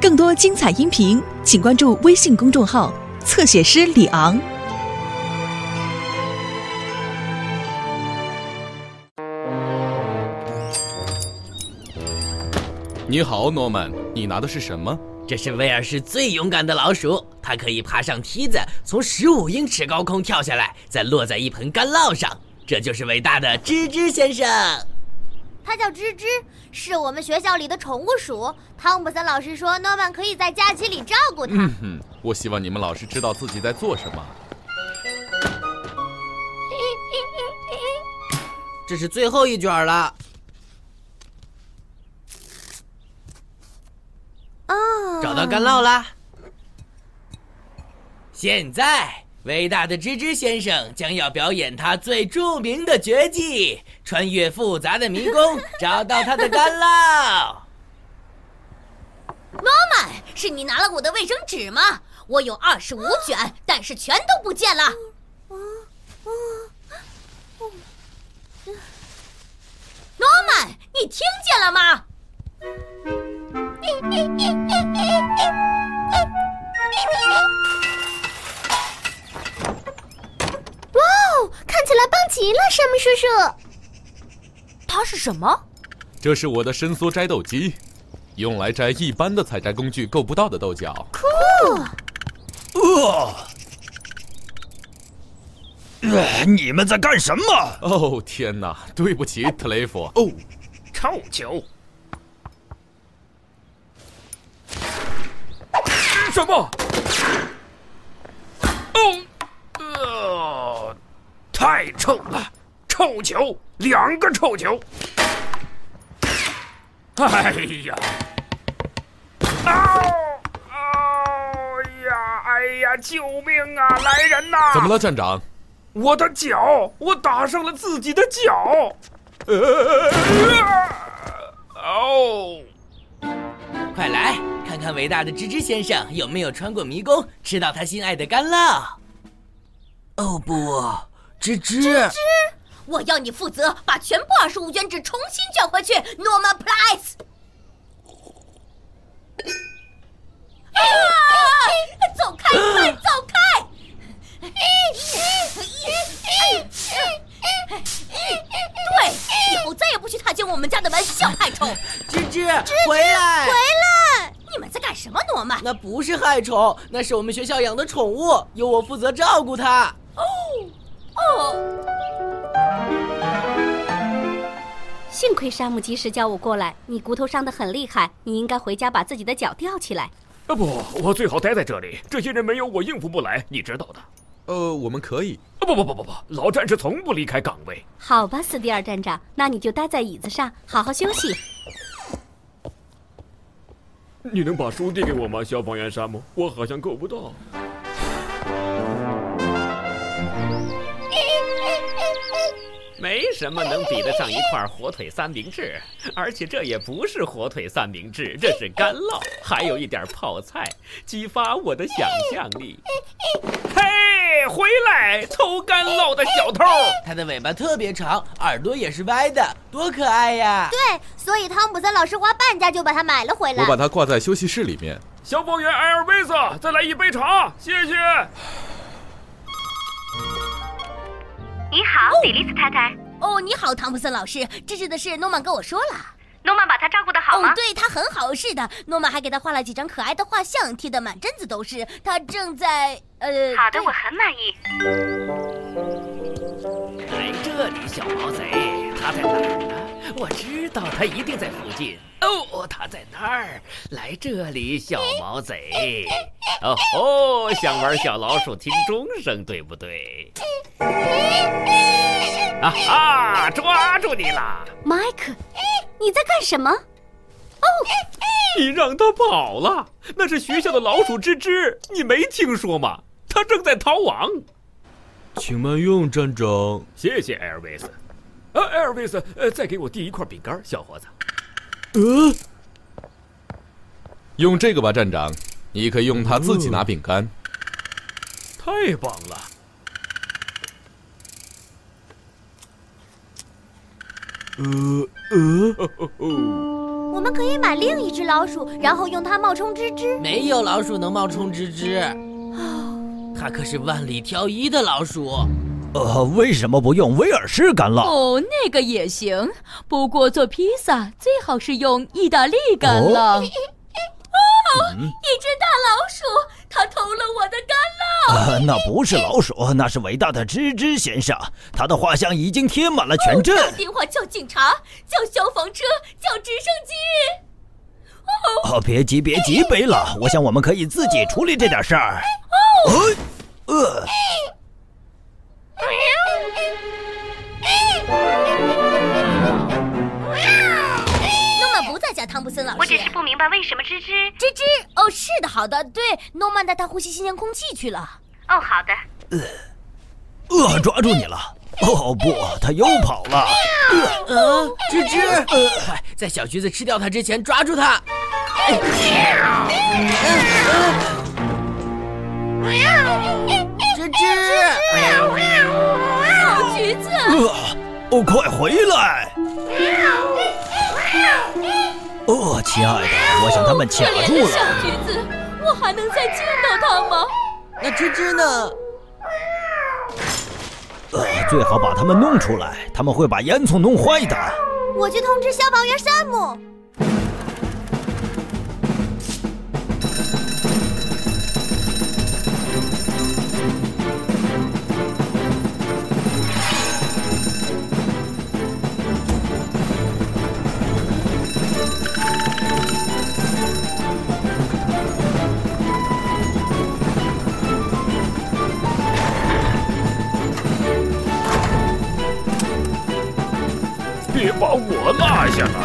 更多精彩音频，请关注微信公众号“侧写师李昂”。你好，诺曼，你拿的是什么？这是威尔士最勇敢的老鼠，它可以爬上梯子，从十五英尺高空跳下来，再落在一盆干酪上。这就是伟大的吱吱先生。它叫吱吱，是我们学校里的宠物鼠。汤普森老师说，诺曼可以在假期里照顾它。嗯哼，我希望你们老师知道自己在做什么。这是最后一卷了。哦，找到干酪啦！现在，伟大的吱吱先生将要表演他最著名的绝技——穿越复杂的迷宫，找到他的干酪。诺曼，是你拿了我的卫生纸吗？我有二十五卷，但是全都不见了。诺曼，你听见了吗？哇哦，看起来棒极了，山姆叔叔。它是什么？这是我的伸缩摘豆机，用来摘一般的采摘工具够不到的豆角。酷！呃，呃你们在干什么？哦天哪，对不起，特雷弗。哦，臭球！什么？哦，呃，太臭了！臭球，两个臭球！哎呀！哦，哦呀！哎呀！救命啊！来人呐！怎么了，站长？我的脚，我打伤了自己的脚。呃，哦，快来看看伟大的吱吱先生有没有穿过迷宫，吃到他心爱的干酪。哦不，吱吱，我要你负责把全部二十五卷纸重新卷回去，诺曼·普莱斯。啊！走开，快走开！对，以后再也不许踏进我们家的门，小害虫！芝芝，回来！回来！你们在干什么，诺曼？那不是害虫，那是我们学校养的宠物，由我负责照顾它。哦，哦，幸亏山姆及时叫我过来。你骨头伤得很厉害，你应该回家把自己的脚吊起来。啊不，我最好待在这里。这些人没有我应付不来，你知道的。呃，我们可以。啊不不不不不，老战士从不离开岗位。好吧，斯蒂尔站长，那你就待在椅子上，好好休息。你能把书递给我吗，消防员山姆？我好像够不到。没什么能比得上一块火腿三明治，而且这也不是火腿三明治，这是干酪，还有一点泡菜，激发我的想象力。嘿，回来，偷干酪的小偷！它的尾巴特别长，耳朵也是歪的，多可爱呀！对，所以汤姆森老师花半价就把它买了回来。我把它挂在休息室里面。消防员埃尔维斯，再来一杯茶，谢谢。你好，比利斯太太。哦，你好，汤普森老师。这次的事，诺曼跟我说了。诺曼把他照顾的好吗？哦，对他很好，是的。诺曼还给他画了几张可爱的画像，贴的满镇子都是。他正在……呃，好的，我很满意。来这里，小毛贼，他在哪儿呢？我知道他一定在附近。哦，他在那儿。来这里，小毛贼。哦哦，想玩小老鼠听钟声，对不对？啊哈！抓住你了，迈克，你在干什么？哦，你让他跑了，那是学校的老鼠吱吱，你没听说吗？他正在逃亡。请慢用，站长。谢谢，艾尔维斯。啊，艾尔维斯，呃，再给我递一块饼干，小伙子。呃，用这个吧，站长。你可以用它自己拿饼干。太棒了！呃呃，我们们可以买另一只老鼠，然后用它冒充吱吱。没有老鼠能冒充吱吱，它可是万里挑一的老鼠。呃，为什么不用威尔士干酪？哦，那个也行，不过做披萨最好是用意大利干酪。哦，一只大老鼠，它偷了我的干酪。呃，那不是老鼠，那是伟大的吱吱先生，他的画像已经贴满了全镇。打电话叫警察，叫消防车，叫直升机。哦，别急别急，贝拉，我想我们可以自己处理这点事儿。哦，呃。汤普森老师。我只是不明白为什么吱吱吱吱。哦，是的，好的，对，诺曼带他呼吸新鲜空气去了。哦，好的。呃，呃抓住你了！哦不，他又跑了。呃，吱吱，快在小橘子吃掉它之前抓住它。吱吱。小橘子，哦，快回来！亲爱的，我想他们卡住了。小橘子，我还能再见到他吗？那芝芝呢？呃，最好把他们弄出来，他们会把烟囱弄坏的。我去通知消防员山姆。我落下了！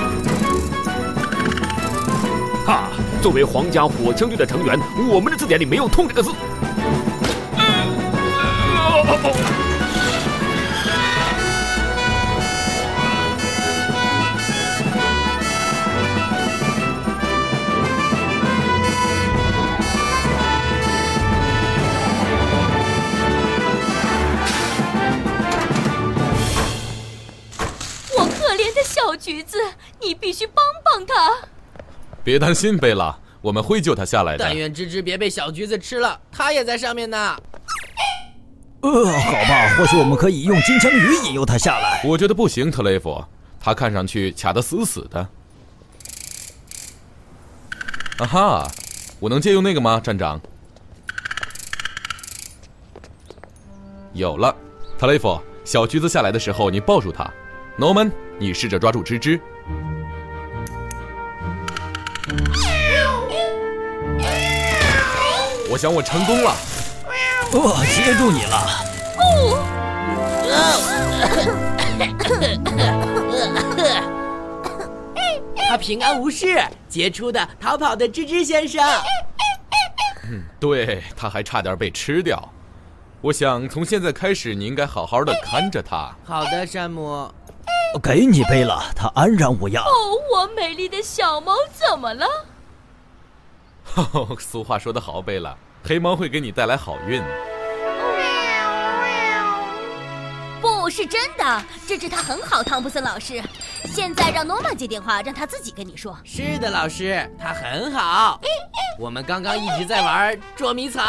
哈，作为皇家火枪队的成员，我们的字典里没有“痛”这个字。橘子，你必须帮帮他。别担心，贝拉，我们会救他下来的。但愿芝芝别被小橘子吃了，他也在上面呢。呃，好吧，或许我们可以用金枪鱼引诱他下来。我觉得不行，特雷弗，他看上去卡得死死的。啊哈，我能借用那个吗，站长？有了，特雷弗，小橘子下来的时候，你抱住它。诺曼，你试着抓住吱吱。我想我成功了。我，接住你了。他平安无事，杰出的逃跑的吱吱先生。嗯对，他还差点被吃掉。我想从现在开始，你应该好好的看着他。好的，山姆。给你背了，他安然无恙。哦，我美丽的小猫怎么了？俗话说得好，贝拉，黑猫会给你带来好运。不是真的，这只它很好，汤普森老师。现在让诺曼接电话，让他自己跟你说。是的，老师，它很好。我们刚刚一直在玩捉迷藏。